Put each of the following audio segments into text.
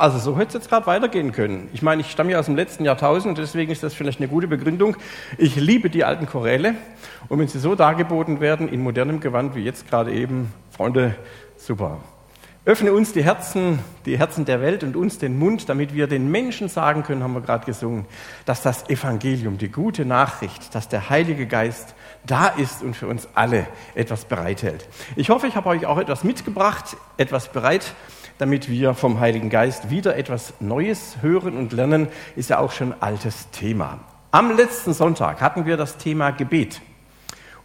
Also so hätte es jetzt gerade weitergehen können. Ich meine, ich stamme ja aus dem letzten Jahrtausend, deswegen ist das vielleicht eine gute Begründung. Ich liebe die alten Choräle und wenn sie so dargeboten werden in modernem Gewand wie jetzt gerade eben, Freunde, super. Öffne uns die Herzen, die Herzen der Welt und uns den Mund, damit wir den Menschen sagen können, haben wir gerade gesungen, dass das Evangelium, die gute Nachricht, dass der Heilige Geist da ist und für uns alle etwas bereithält. Ich hoffe, ich habe euch auch etwas mitgebracht, etwas bereit damit wir vom Heiligen Geist wieder etwas Neues hören und lernen, ist ja auch schon altes Thema. Am letzten Sonntag hatten wir das Thema Gebet.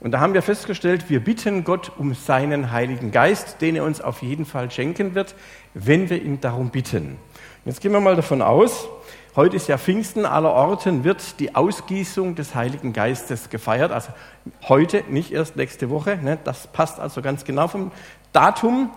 Und da haben wir festgestellt, wir bitten Gott um seinen Heiligen Geist, den er uns auf jeden Fall schenken wird, wenn wir ihn darum bitten. Jetzt gehen wir mal davon aus, heute ist ja Pfingsten, aller Orten wird die Ausgießung des Heiligen Geistes gefeiert. Also heute, nicht erst nächste Woche. Ne? Das passt also ganz genau vom Datum.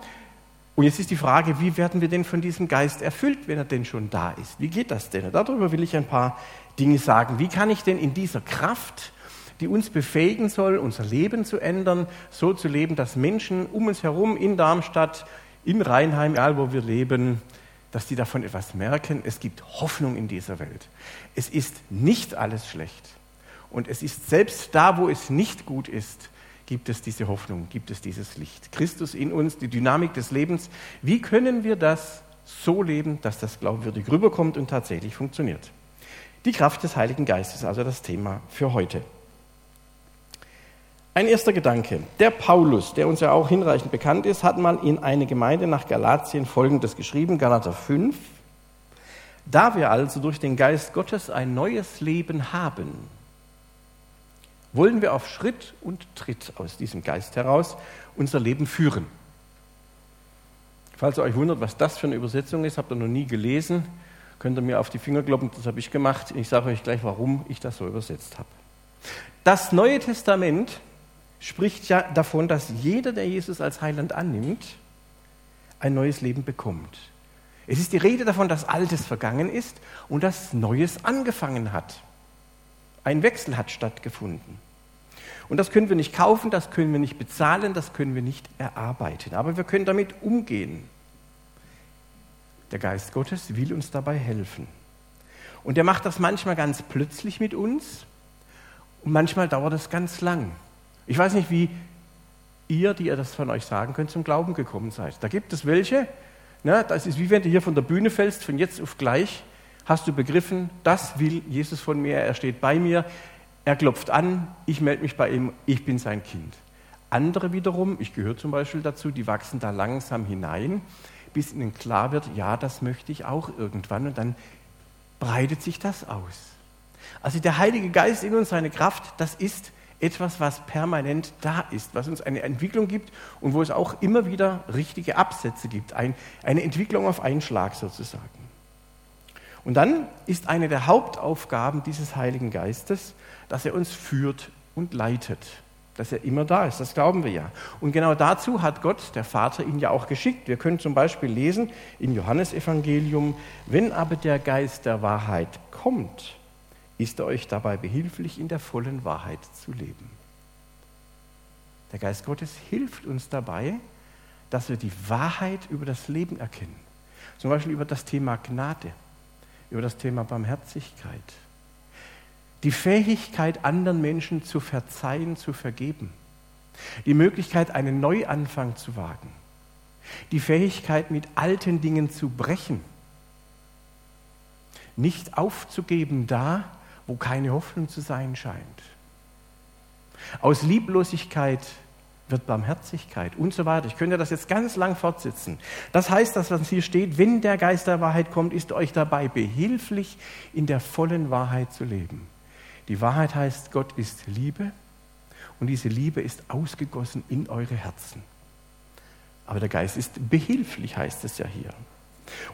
Und jetzt ist die Frage, wie werden wir denn von diesem Geist erfüllt, wenn er denn schon da ist? Wie geht das denn? Darüber will ich ein paar Dinge sagen. Wie kann ich denn in dieser Kraft, die uns befähigen soll, unser Leben zu ändern, so zu leben, dass Menschen um uns herum in Darmstadt, in Rheinheim, egal wo wir leben, dass die davon etwas merken. Es gibt Hoffnung in dieser Welt. Es ist nicht alles schlecht. Und es ist selbst da, wo es nicht gut ist, gibt es diese Hoffnung, gibt es dieses Licht. Christus in uns, die Dynamik des Lebens. Wie können wir das so leben, dass das glaubwürdig rüberkommt und tatsächlich funktioniert? Die Kraft des Heiligen Geistes, also das Thema für heute. Ein erster Gedanke. Der Paulus, der uns ja auch hinreichend bekannt ist, hat mal in eine Gemeinde nach Galatien Folgendes geschrieben, Galater 5. Da wir also durch den Geist Gottes ein neues Leben haben, wollen wir auf Schritt und Tritt aus diesem Geist heraus unser Leben führen. Falls ihr euch wundert, was das für eine Übersetzung ist, habt ihr noch nie gelesen, könnt ihr mir auf die Finger kloppen, das habe ich gemacht. Ich sage euch gleich, warum ich das so übersetzt habe. Das Neue Testament spricht ja davon, dass jeder, der Jesus als Heiland annimmt, ein neues Leben bekommt. Es ist die Rede davon, dass Altes vergangen ist und dass Neues angefangen hat. Ein Wechsel hat stattgefunden. Und das können wir nicht kaufen, das können wir nicht bezahlen, das können wir nicht erarbeiten. Aber wir können damit umgehen. Der Geist Gottes will uns dabei helfen. Und er macht das manchmal ganz plötzlich mit uns und manchmal dauert es ganz lang. Ich weiß nicht, wie ihr, die ihr das von euch sagen könnt, zum Glauben gekommen seid. Da gibt es welche, ne, das ist wie wenn du hier von der Bühne fällst, von jetzt auf gleich hast du begriffen, das will Jesus von mir, er steht bei mir, er klopft an, ich melde mich bei ihm, ich bin sein Kind. Andere wiederum, ich gehöre zum Beispiel dazu, die wachsen da langsam hinein, bis ihnen klar wird, ja, das möchte ich auch irgendwann und dann breitet sich das aus. Also der Heilige Geist in uns, seine Kraft, das ist etwas, was permanent da ist, was uns eine Entwicklung gibt und wo es auch immer wieder richtige Absätze gibt, ein, eine Entwicklung auf einen Schlag sozusagen. Und dann ist eine der Hauptaufgaben dieses Heiligen Geistes, dass er uns führt und leitet, dass er immer da ist, das glauben wir ja. Und genau dazu hat Gott, der Vater, ihn ja auch geschickt. Wir können zum Beispiel lesen im Johannesevangelium, wenn aber der Geist der Wahrheit kommt, ist er euch dabei behilflich, in der vollen Wahrheit zu leben. Der Geist Gottes hilft uns dabei, dass wir die Wahrheit über das Leben erkennen. Zum Beispiel über das Thema Gnade über das Thema Barmherzigkeit. Die Fähigkeit, anderen Menschen zu verzeihen, zu vergeben. Die Möglichkeit, einen Neuanfang zu wagen. Die Fähigkeit, mit alten Dingen zu brechen. Nicht aufzugeben da, wo keine Hoffnung zu sein scheint. Aus Lieblosigkeit wird Barmherzigkeit und so weiter. Ich könnte das jetzt ganz lang fortsetzen. Das heißt, dass was hier steht, wenn der Geist der Wahrheit kommt, ist euch dabei behilflich, in der vollen Wahrheit zu leben. Die Wahrheit heißt, Gott ist Liebe und diese Liebe ist ausgegossen in eure Herzen. Aber der Geist ist behilflich, heißt es ja hier.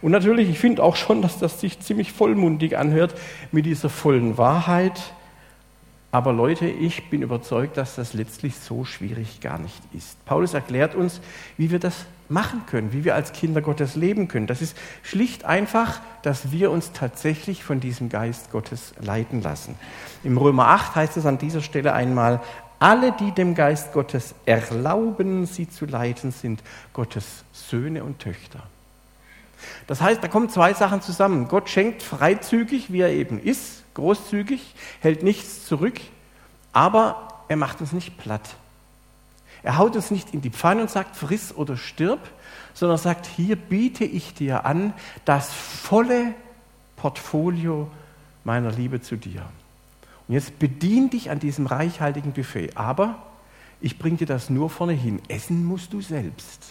Und natürlich, ich finde auch schon, dass das sich ziemlich vollmundig anhört mit dieser vollen Wahrheit aber Leute, ich bin überzeugt, dass das letztlich so schwierig gar nicht ist. Paulus erklärt uns, wie wir das machen können, wie wir als Kinder Gottes leben können. Das ist schlicht einfach, dass wir uns tatsächlich von diesem Geist Gottes leiten lassen. Im Römer 8 heißt es an dieser Stelle einmal, alle, die dem Geist Gottes erlauben, sie zu leiten, sind Gottes Söhne und Töchter. Das heißt, da kommen zwei Sachen zusammen. Gott schenkt freizügig, wie er eben ist, großzügig, hält nichts zurück, aber er macht uns nicht platt. Er haut uns nicht in die Pfanne und sagt, friss oder stirb, sondern sagt, hier biete ich dir an das volle Portfolio meiner Liebe zu dir. Und jetzt bedien dich an diesem reichhaltigen Buffet. Aber ich bringe dir das nur vorne hin. Essen musst du selbst.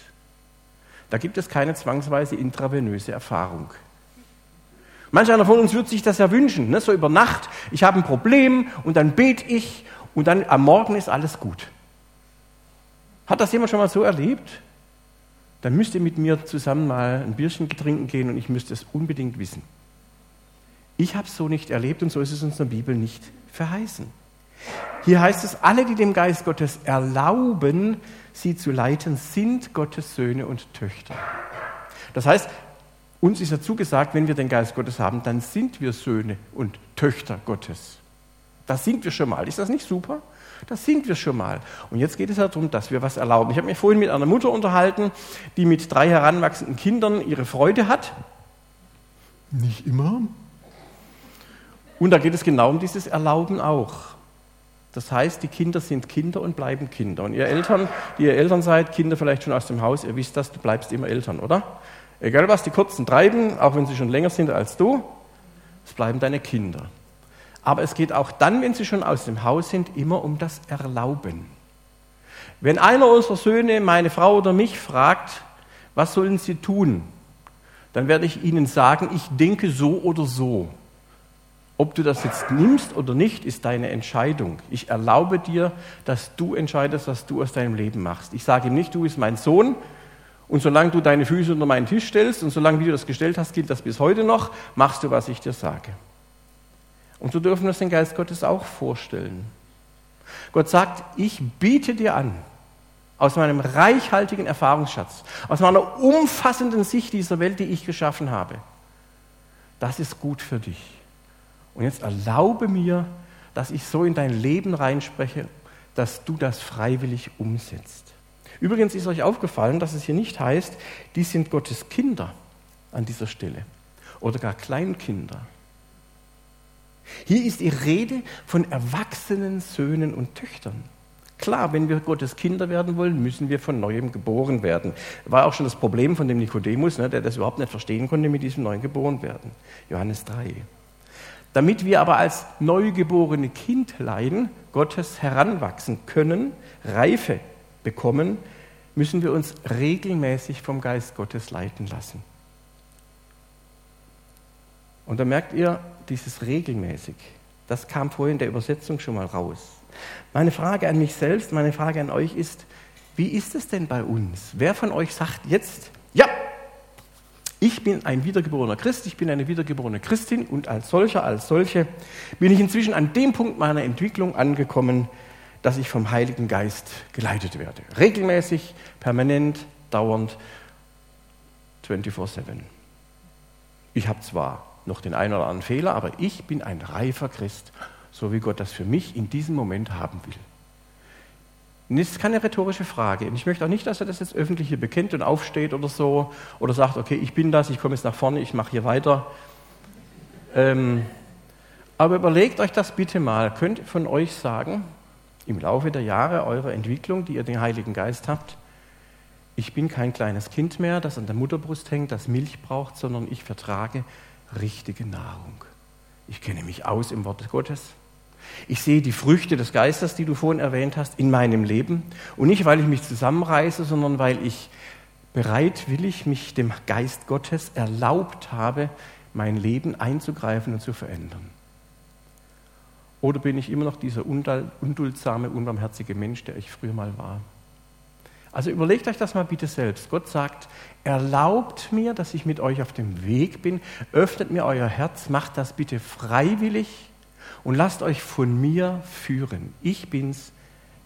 Da gibt es keine zwangsweise intravenöse Erfahrung. Manch einer von uns würde sich das ja wünschen, ne? so über Nacht. Ich habe ein Problem und dann bete ich und dann am Morgen ist alles gut. Hat das jemand schon mal so erlebt? Dann müsst ihr mit mir zusammen mal ein Bierchen trinken gehen und ich müsste es unbedingt wissen. Ich habe es so nicht erlebt und so ist es uns in der Bibel nicht verheißen. Hier heißt es, alle, die dem Geist Gottes erlauben, sie zu leiten, sind Gottes Söhne und Töchter. Das heißt, uns ist ja zugesagt, wenn wir den Geist Gottes haben, dann sind wir Söhne und Töchter Gottes. Das sind wir schon mal. Ist das nicht super? Das sind wir schon mal. Und jetzt geht es ja darum, dass wir was erlauben. Ich habe mich vorhin mit einer Mutter unterhalten, die mit drei heranwachsenden Kindern ihre Freude hat. Nicht immer. Und da geht es genau um dieses Erlauben auch. Das heißt, die Kinder sind Kinder und bleiben Kinder. Und ihr Eltern, die ihr Eltern seid, Kinder vielleicht schon aus dem Haus, ihr wisst das, du bleibst immer Eltern, oder? Egal was die Kurzen treiben, auch wenn sie schon länger sind als du, es bleiben deine Kinder. Aber es geht auch dann, wenn sie schon aus dem Haus sind, immer um das Erlauben. Wenn einer unserer Söhne meine Frau oder mich fragt, was sollen sie tun, dann werde ich ihnen sagen, ich denke so oder so. Ob du das jetzt nimmst oder nicht, ist deine Entscheidung. Ich erlaube dir, dass du entscheidest, was du aus deinem Leben machst. Ich sage ihm nicht, du bist mein Sohn und solange du deine Füße unter meinen Tisch stellst und solange wie du das gestellt hast, gilt das bis heute noch, machst du, was ich dir sage. Und so dürfen wir uns den Geist Gottes auch vorstellen. Gott sagt, ich biete dir an, aus meinem reichhaltigen Erfahrungsschatz, aus meiner umfassenden Sicht dieser Welt, die ich geschaffen habe. Das ist gut für dich. Und jetzt erlaube mir, dass ich so in dein Leben reinspreche, dass du das freiwillig umsetzt. Übrigens ist euch aufgefallen, dass es hier nicht heißt, die sind Gottes Kinder an dieser Stelle oder gar Kleinkinder. Hier ist die Rede von erwachsenen Söhnen und Töchtern. Klar, wenn wir Gottes Kinder werden wollen, müssen wir von neuem geboren werden. War auch schon das Problem von dem Nikodemus, ne, der das überhaupt nicht verstehen konnte mit diesem neuen geboren werden. Johannes 3. Damit wir aber als neugeborene Kindlein Gottes heranwachsen können, Reife bekommen, müssen wir uns regelmäßig vom Geist Gottes leiten lassen. Und da merkt ihr, dieses regelmäßig, das kam vorhin in der Übersetzung schon mal raus. Meine Frage an mich selbst, meine Frage an euch ist, wie ist es denn bei uns? Wer von euch sagt jetzt, ja, ich bin ein wiedergeborener Christ, ich bin eine wiedergeborene Christin und als solcher, als solche bin ich inzwischen an dem Punkt meiner Entwicklung angekommen, dass ich vom Heiligen Geist geleitet werde. Regelmäßig, permanent, dauernd, 24-7. Ich habe zwar noch den einen oder anderen Fehler, aber ich bin ein reifer Christ, so wie Gott das für mich in diesem Moment haben will. Und das ist keine rhetorische Frage. Und ich möchte auch nicht, dass er das jetzt öffentlich hier bekennt und aufsteht oder so oder sagt, okay, ich bin das, ich komme jetzt nach vorne, ich mache hier weiter. Ähm, aber überlegt euch das bitte mal. Könnt von euch sagen, im Laufe der Jahre eurer Entwicklung, die ihr den Heiligen Geist habt, ich bin kein kleines Kind mehr, das an der Mutterbrust hängt, das Milch braucht, sondern ich vertrage richtige Nahrung. Ich kenne mich aus im Wort Gottes. Ich sehe die Früchte des Geistes, die du vorhin erwähnt hast, in meinem Leben. Und nicht, weil ich mich zusammenreiße, sondern weil ich bereitwillig mich dem Geist Gottes erlaubt habe, mein Leben einzugreifen und zu verändern. Oder bin ich immer noch dieser unduldsame, unbarmherzige Mensch, der ich früher mal war? Also überlegt euch das mal bitte selbst. Gott sagt, erlaubt mir, dass ich mit euch auf dem Weg bin, öffnet mir euer Herz, macht das bitte freiwillig und lasst euch von mir führen. Ich bin's,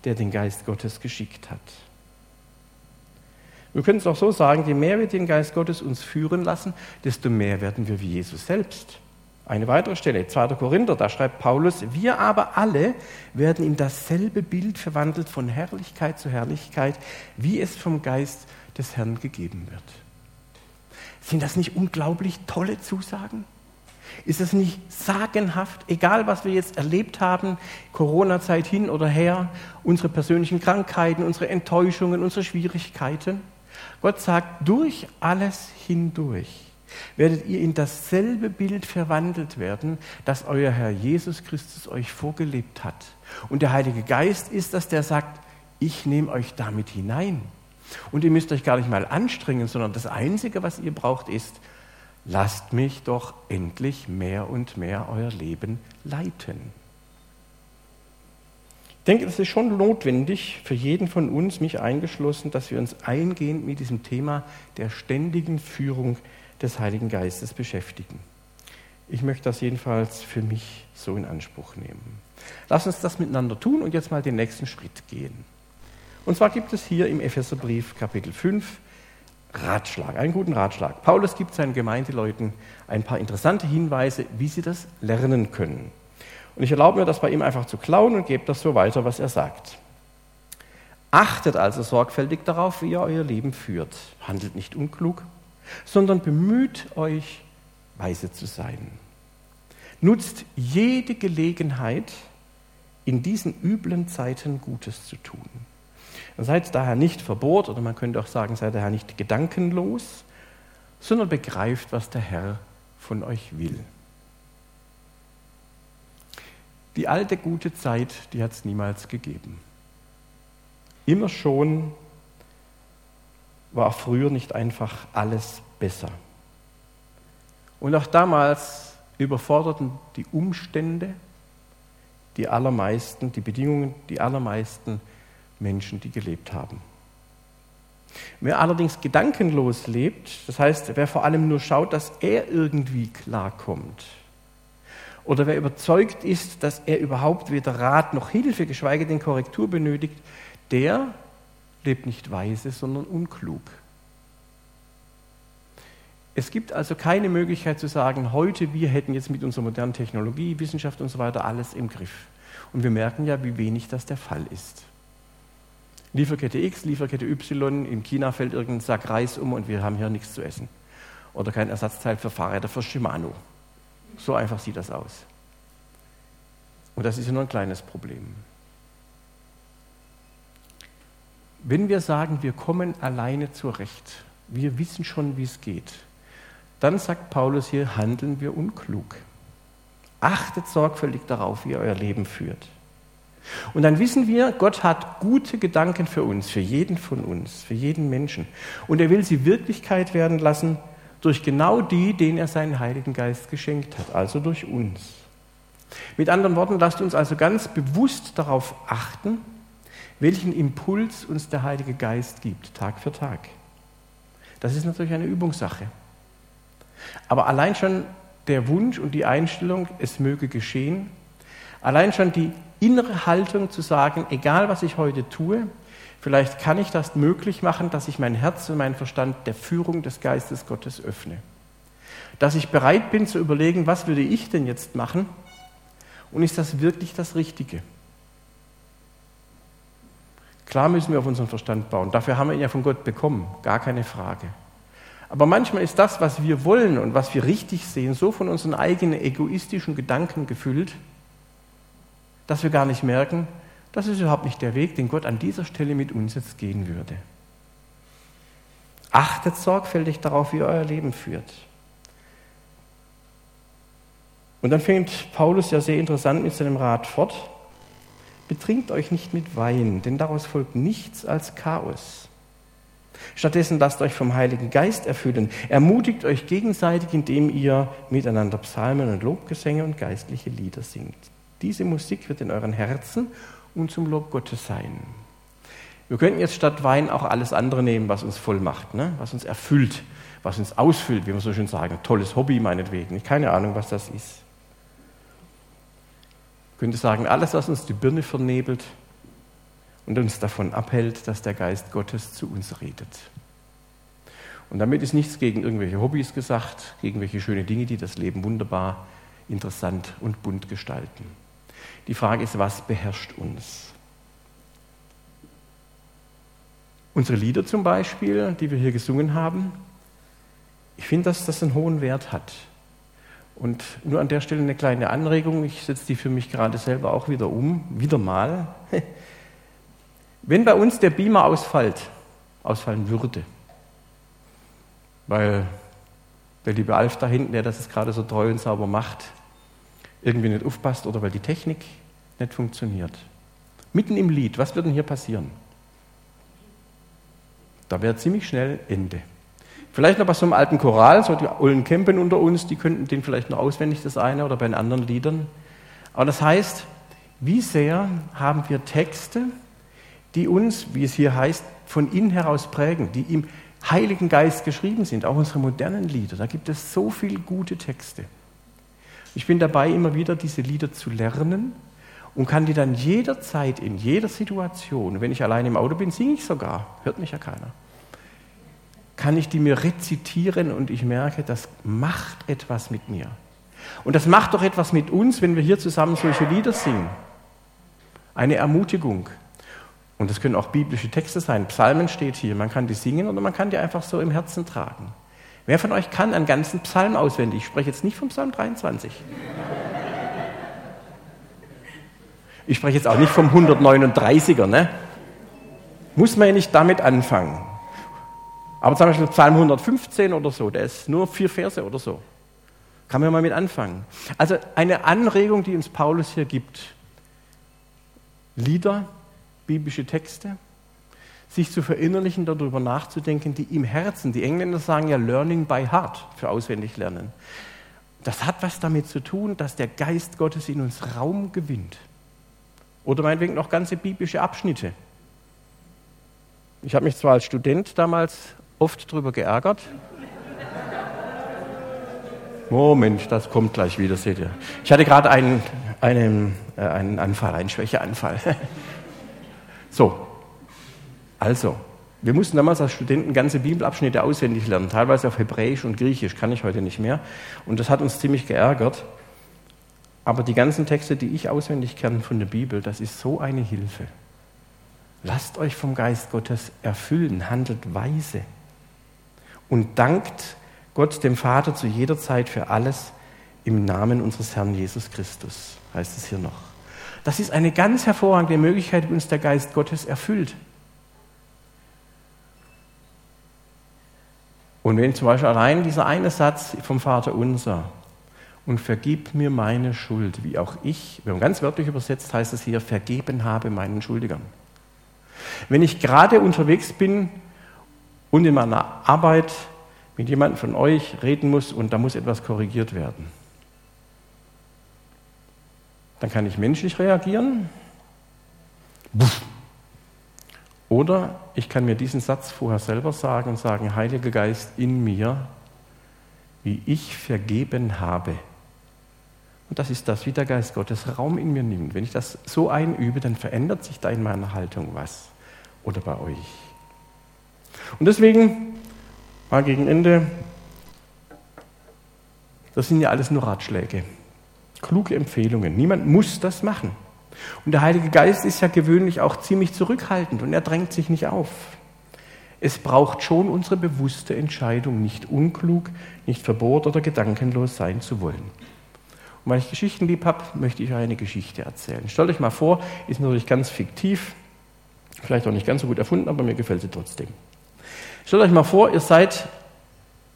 der den Geist Gottes geschickt hat. Wir können es auch so sagen, je mehr wir den Geist Gottes uns führen lassen, desto mehr werden wir wie Jesus selbst. Eine weitere Stelle, 2. Korinther, da schreibt Paulus, wir aber alle werden in dasselbe Bild verwandelt von Herrlichkeit zu Herrlichkeit, wie es vom Geist des Herrn gegeben wird. Sind das nicht unglaublich tolle Zusagen? Ist es nicht sagenhaft, egal was wir jetzt erlebt haben, Corona-Zeit hin oder her, unsere persönlichen Krankheiten, unsere Enttäuschungen, unsere Schwierigkeiten? Gott sagt, durch alles hindurch werdet ihr in dasselbe Bild verwandelt werden, das euer Herr Jesus Christus euch vorgelebt hat. Und der Heilige Geist ist das, der sagt, ich nehme euch damit hinein. Und ihr müsst euch gar nicht mal anstrengen, sondern das Einzige, was ihr braucht, ist, lasst mich doch endlich mehr und mehr euer Leben leiten. Ich denke, es ist schon notwendig für jeden von uns, mich eingeschlossen, dass wir uns eingehend mit diesem Thema der ständigen Führung des Heiligen Geistes beschäftigen. Ich möchte das jedenfalls für mich so in Anspruch nehmen. Lass uns das miteinander tun und jetzt mal den nächsten Schritt gehen. Und zwar gibt es hier im Epheserbrief Kapitel 5 Ratschlag, einen guten Ratschlag. Paulus gibt seinen Gemeindeleuten ein paar interessante Hinweise, wie sie das lernen können. Und ich erlaube mir das bei ihm einfach zu klauen und gebe das so weiter, was er sagt. Achtet also sorgfältig darauf, wie ihr euer Leben führt. Handelt nicht unklug, sondern bemüht euch, weise zu sein. Nutzt jede Gelegenheit, in diesen üblen Zeiten Gutes zu tun. Seid daher nicht verbohrt, oder man könnte auch sagen, seid daher nicht gedankenlos, sondern begreift, was der Herr von euch will. Die alte gute Zeit, die hat es niemals gegeben. Immer schon war früher nicht einfach alles besser. Und auch damals überforderten die Umstände die allermeisten, die Bedingungen, die allermeisten Menschen, die gelebt haben. Wer allerdings gedankenlos lebt, das heißt, wer vor allem nur schaut, dass er irgendwie klarkommt, oder wer überzeugt ist, dass er überhaupt weder Rat noch Hilfe, geschweige denn Korrektur benötigt, der lebt nicht weise, sondern unklug. Es gibt also keine Möglichkeit zu sagen, heute wir hätten jetzt mit unserer modernen Technologie, Wissenschaft und so weiter alles im Griff. Und wir merken ja, wie wenig das der Fall ist. Lieferkette X, Lieferkette Y, in China fällt irgendein Sack Reis um und wir haben hier nichts zu essen. Oder kein Ersatzteil für Fahrräder für Shimano. So einfach sieht das aus. Und das ist ja nur ein kleines Problem. Wenn wir sagen, wir kommen alleine zurecht, wir wissen schon, wie es geht, dann sagt Paulus hier, handeln wir unklug. Achtet sorgfältig darauf, wie ihr euer Leben führt. Und dann wissen wir, Gott hat gute Gedanken für uns, für jeden von uns, für jeden Menschen. Und er will sie Wirklichkeit werden lassen durch genau die, denen er seinen Heiligen Geist geschenkt hat, also durch uns. Mit anderen Worten, lasst uns also ganz bewusst darauf achten, welchen Impuls uns der Heilige Geist gibt, Tag für Tag. Das ist natürlich eine Übungssache. Aber allein schon der Wunsch und die Einstellung, es möge geschehen, allein schon die innere Haltung zu sagen, egal was ich heute tue, vielleicht kann ich das möglich machen, dass ich mein Herz und meinen Verstand der Führung des Geistes Gottes öffne. Dass ich bereit bin zu überlegen, was würde ich denn jetzt machen und ist das wirklich das Richtige? Klar müssen wir auf unseren Verstand bauen. Dafür haben wir ihn ja von Gott bekommen, gar keine Frage. Aber manchmal ist das, was wir wollen und was wir richtig sehen, so von unseren eigenen egoistischen Gedanken gefüllt, dass wir gar nicht merken, das ist überhaupt nicht der Weg, den Gott an dieser Stelle mit uns jetzt gehen würde. Achtet sorgfältig darauf, wie ihr euer Leben führt. Und dann fängt Paulus ja sehr interessant mit seinem Rat fort. Betrinkt euch nicht mit Wein, denn daraus folgt nichts als Chaos. Stattdessen lasst euch vom Heiligen Geist erfüllen. Ermutigt euch gegenseitig, indem ihr miteinander Psalmen und Lobgesänge und geistliche Lieder singt. Diese Musik wird in euren Herzen und zum Lob Gottes sein. Wir könnten jetzt statt Wein auch alles andere nehmen, was uns voll macht, ne? was uns erfüllt, was uns ausfüllt, wie wir so schön sagen. Tolles Hobby meinetwegen. Keine Ahnung, was das ist. Könnte sagen, alles, was uns die Birne vernebelt und uns davon abhält, dass der Geist Gottes zu uns redet. Und damit ist nichts gegen irgendwelche Hobbys gesagt, gegen welche schöne Dinge, die das Leben wunderbar, interessant und bunt gestalten. Die Frage ist, was beherrscht uns? Unsere Lieder zum Beispiel, die wir hier gesungen haben, Ich finde, dass das einen hohen Wert hat. Und nur an der Stelle eine kleine Anregung, ich setze die für mich gerade selber auch wieder um, wieder mal. Wenn bei uns der Beamer ausfällt, ausfallen würde, weil der liebe Alf da hinten, der das gerade so treu und sauber macht, irgendwie nicht aufpasst oder weil die Technik nicht funktioniert. Mitten im Lied, was wird denn hier passieren? Da wäre ziemlich schnell Ende. Vielleicht noch bei so einem alten Choral, so die ollen Campen unter uns, die könnten den vielleicht noch auswendig, das eine, oder bei den anderen Liedern. Aber das heißt, wie sehr haben wir Texte, die uns, wie es hier heißt, von innen heraus prägen, die im Heiligen Geist geschrieben sind, auch unsere modernen Lieder. Da gibt es so viele gute Texte. Ich bin dabei, immer wieder diese Lieder zu lernen und kann die dann jederzeit, in jeder Situation, wenn ich allein im Auto bin, singe ich sogar, hört mich ja keiner, kann ich die mir rezitieren und ich merke, das macht etwas mit mir. Und das macht doch etwas mit uns, wenn wir hier zusammen solche Lieder singen. Eine Ermutigung. Und das können auch biblische Texte sein. Psalmen steht hier. Man kann die singen oder man kann die einfach so im Herzen tragen. Wer von euch kann einen ganzen Psalm auswendig? Ich spreche jetzt nicht vom Psalm 23. Ich spreche jetzt auch nicht vom 139er. Ne? Muss man ja nicht damit anfangen. Aber zum Beispiel Psalm 115 oder so, der ist nur vier Verse oder so. Kann man mal mit anfangen. Also eine Anregung, die uns Paulus hier gibt. Lieder biblische Texte, sich zu verinnerlichen, darüber nachzudenken, die im Herzen, die Engländer sagen ja Learning by Heart für auswendig lernen. Das hat was damit zu tun, dass der Geist Gottes in uns Raum gewinnt. Oder meinetwegen noch ganze biblische Abschnitte. Ich habe mich zwar als Student damals oft darüber geärgert. Moment, das kommt gleich wieder, seht ihr. Ich hatte gerade einen, einen, äh, einen Anfall, einen Schwächeanfall. So, also, wir mussten damals als Studenten ganze Bibelabschnitte auswendig lernen, teilweise auf Hebräisch und Griechisch, kann ich heute nicht mehr. Und das hat uns ziemlich geärgert. Aber die ganzen Texte, die ich auswendig kenne von der Bibel, das ist so eine Hilfe. Lasst euch vom Geist Gottes erfüllen, handelt weise und dankt Gott dem Vater zu jeder Zeit für alles im Namen unseres Herrn Jesus Christus, heißt es hier noch. Das ist eine ganz hervorragende Möglichkeit, wie uns der Geist Gottes erfüllt. Und wenn zum Beispiel allein dieser eine Satz vom Vater unser und vergib mir meine Schuld, wie auch ich, wenn man ganz wörtlich übersetzt, heißt es hier, vergeben habe meinen Schuldigern. Wenn ich gerade unterwegs bin und in meiner Arbeit mit jemandem von euch reden muss und da muss etwas korrigiert werden, dann kann ich menschlich reagieren. Oder ich kann mir diesen Satz vorher selber sagen und sagen, Heiliger Geist in mir, wie ich vergeben habe. Und das ist das, wie der Geist Gottes Raum in mir nimmt. Wenn ich das so einübe, dann verändert sich da in meiner Haltung was. Oder bei euch. Und deswegen, mal gegen Ende, das sind ja alles nur Ratschläge. Kluge Empfehlungen. Niemand muss das machen. Und der Heilige Geist ist ja gewöhnlich auch ziemlich zurückhaltend und er drängt sich nicht auf. Es braucht schon unsere bewusste Entscheidung, nicht unklug, nicht verbohrt oder gedankenlos sein zu wollen. Und weil ich Geschichten lieb habe, möchte ich euch eine Geschichte erzählen. Stellt euch mal vor, ist natürlich ganz fiktiv, vielleicht auch nicht ganz so gut erfunden, aber mir gefällt sie trotzdem. Stellt euch mal vor, ihr seid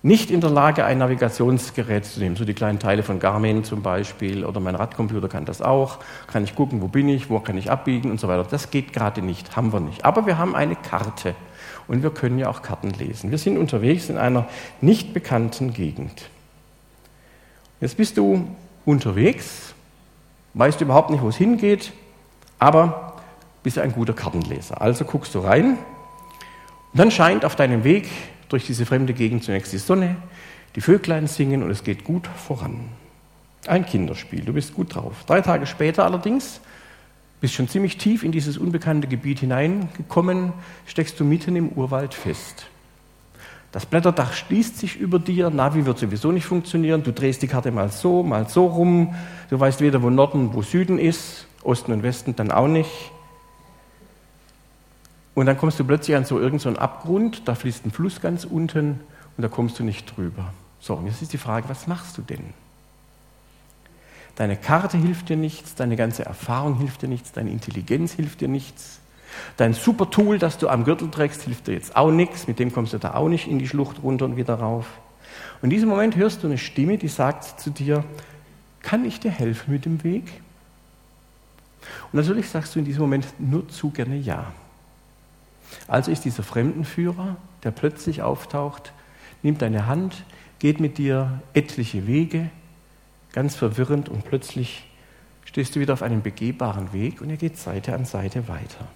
nicht in der Lage, ein Navigationsgerät zu nehmen, so die kleinen Teile von Garmin zum Beispiel oder mein Radcomputer kann das auch, kann ich gucken, wo bin ich, wo kann ich abbiegen und so weiter. Das geht gerade nicht, haben wir nicht. Aber wir haben eine Karte und wir können ja auch Karten lesen. Wir sind unterwegs in einer nicht bekannten Gegend. Jetzt bist du unterwegs, weißt überhaupt nicht, wo es hingeht, aber bist ein guter Kartenleser. Also guckst du rein und dann scheint auf deinem Weg durch diese fremde Gegend zunächst die Sonne, die Vöglein singen und es geht gut voran. Ein Kinderspiel, du bist gut drauf. Drei Tage später allerdings, bist schon ziemlich tief in dieses unbekannte Gebiet hineingekommen, steckst du mitten im Urwald fest. Das Blätterdach schließt sich über dir, Navi wird sowieso nicht funktionieren, du drehst die Karte mal so, mal so rum, du weißt weder, wo Norden, wo Süden ist, Osten und Westen dann auch nicht. Und dann kommst du plötzlich an so irgendeinen so Abgrund, da fließt ein Fluss ganz unten und da kommst du nicht drüber. So, und jetzt ist die Frage, was machst du denn? Deine Karte hilft dir nichts, deine ganze Erfahrung hilft dir nichts, deine Intelligenz hilft dir nichts. Dein super Tool, das du am Gürtel trägst, hilft dir jetzt auch nichts, mit dem kommst du da auch nicht in die Schlucht runter und wieder rauf. Und in diesem Moment hörst du eine Stimme, die sagt zu dir, kann ich dir helfen mit dem Weg? Und natürlich sagst du in diesem Moment nur zu gerne Ja. Also ist dieser Fremdenführer, der plötzlich auftaucht, nimmt deine Hand, geht mit dir etliche Wege, ganz verwirrend und plötzlich stehst du wieder auf einem begehbaren Weg und er geht Seite an Seite weiter.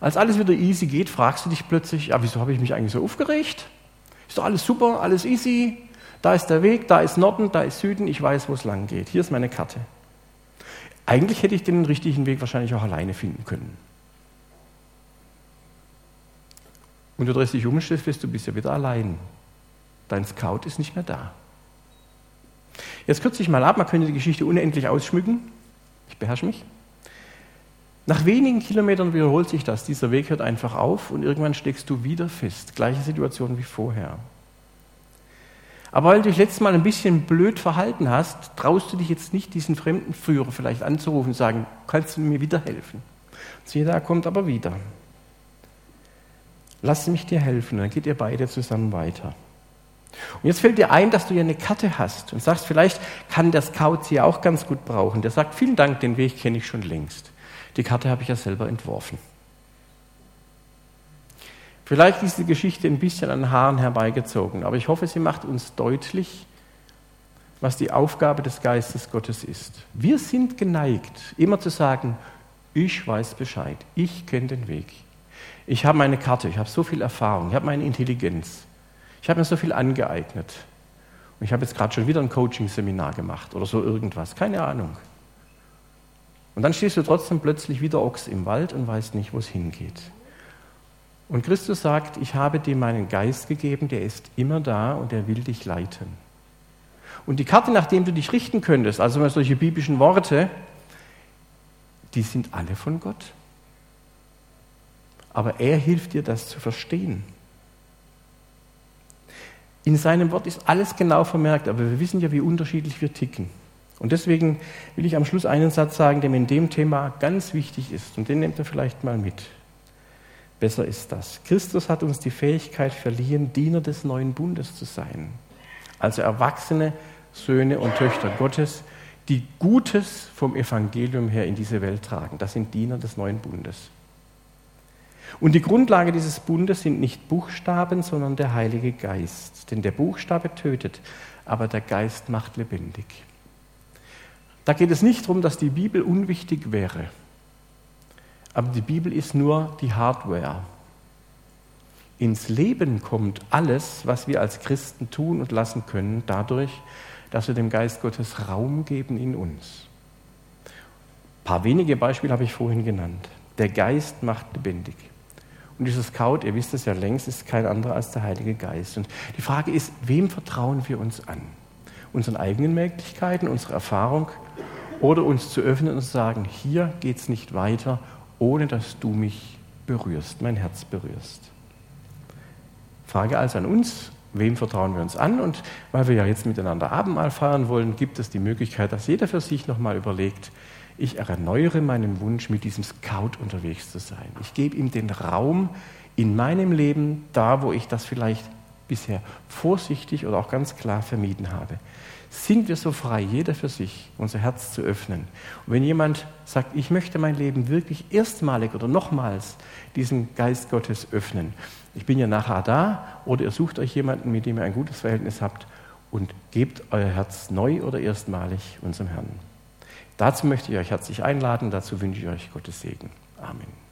Als alles wieder easy geht, fragst du dich plötzlich, ja, wieso habe ich mich eigentlich so aufgeregt? Ist doch alles super, alles easy. Da ist der Weg, da ist Norden, da ist Süden, ich weiß, wo es lang geht. Hier ist meine Karte. Eigentlich hätte ich den richtigen Weg wahrscheinlich auch alleine finden können. Und du drehst dich um und du bist ja wieder allein. Dein Scout ist nicht mehr da. Jetzt kürze ich mal ab, man könnte die Geschichte unendlich ausschmücken. Ich beherrsche mich. Nach wenigen Kilometern wiederholt sich das. Dieser Weg hört einfach auf und irgendwann steckst du wieder fest. Gleiche Situation wie vorher. Aber weil du dich letztes Mal ein bisschen blöd verhalten hast, traust du dich jetzt nicht, diesen fremden Führer vielleicht anzurufen und sagen, kannst du mir wieder helfen? Siehe, da kommt aber wieder. Lass mich dir helfen. Dann geht ihr beide zusammen weiter. Und jetzt fällt dir ein, dass du ja eine Karte hast und sagst, vielleicht kann der Scout sie auch ganz gut brauchen. Der sagt, vielen Dank, den Weg kenne ich schon längst. Die Karte habe ich ja selber entworfen. Vielleicht ist die Geschichte ein bisschen an Haaren herbeigezogen, aber ich hoffe, sie macht uns deutlich, was die Aufgabe des Geistes Gottes ist. Wir sind geneigt, immer zu sagen, ich weiß Bescheid, ich kenne den Weg. Ich habe meine Karte, ich habe so viel Erfahrung, ich habe meine Intelligenz. Ich habe mir so viel angeeignet. Und ich habe jetzt gerade schon wieder ein Coaching-Seminar gemacht oder so irgendwas, keine Ahnung. Und dann stehst du trotzdem plötzlich wieder Ochs im Wald und weißt nicht, wo es hingeht. Und Christus sagt, ich habe dir meinen Geist gegeben, der ist immer da und der will dich leiten. Und die Karte, nach dem du dich richten könntest, also solche biblischen Worte, die sind alle von Gott. Aber er hilft dir, das zu verstehen. In seinem Wort ist alles genau vermerkt, aber wir wissen ja, wie unterschiedlich wir ticken. Und deswegen will ich am Schluss einen Satz sagen, der mir in dem Thema ganz wichtig ist. Und den nehmt ihr vielleicht mal mit. Besser ist das. Christus hat uns die Fähigkeit verliehen, Diener des neuen Bundes zu sein. Also erwachsene Söhne und Töchter Gottes, die Gutes vom Evangelium her in diese Welt tragen. Das sind Diener des neuen Bundes. Und die Grundlage dieses Bundes sind nicht Buchstaben, sondern der Heilige Geist. Denn der Buchstabe tötet, aber der Geist macht lebendig. Da geht es nicht darum, dass die Bibel unwichtig wäre. Aber die Bibel ist nur die Hardware. Ins Leben kommt alles, was wir als Christen tun und lassen können, dadurch, dass wir dem Geist Gottes Raum geben in uns. Ein paar wenige Beispiele habe ich vorhin genannt. Der Geist macht lebendig. Und dieser Scout, ihr wisst es ja längst, ist kein anderer als der Heilige Geist. Und die Frage ist, wem vertrauen wir uns an? Unseren eigenen Möglichkeiten, unserer Erfahrung oder uns zu öffnen und zu sagen, hier geht es nicht weiter, ohne dass du mich berührst, mein Herz berührst. Frage also an uns, wem vertrauen wir uns an? Und weil wir ja jetzt miteinander Abendmahl feiern wollen, gibt es die Möglichkeit, dass jeder für sich nochmal überlegt, ich erneuere meinen Wunsch, mit diesem Scout unterwegs zu sein. Ich gebe ihm den Raum in meinem Leben, da wo ich das vielleicht bisher vorsichtig oder auch ganz klar vermieden habe. Sind wir so frei, jeder für sich, unser Herz zu öffnen? Und wenn jemand sagt, ich möchte mein Leben wirklich erstmalig oder nochmals diesen Geist Gottes öffnen, ich bin ja nachher da, oder ihr sucht euch jemanden, mit dem ihr ein gutes Verhältnis habt und gebt euer Herz neu oder erstmalig unserem Herrn. Dazu möchte ich euch herzlich einladen, dazu wünsche ich euch Gottes Segen. Amen.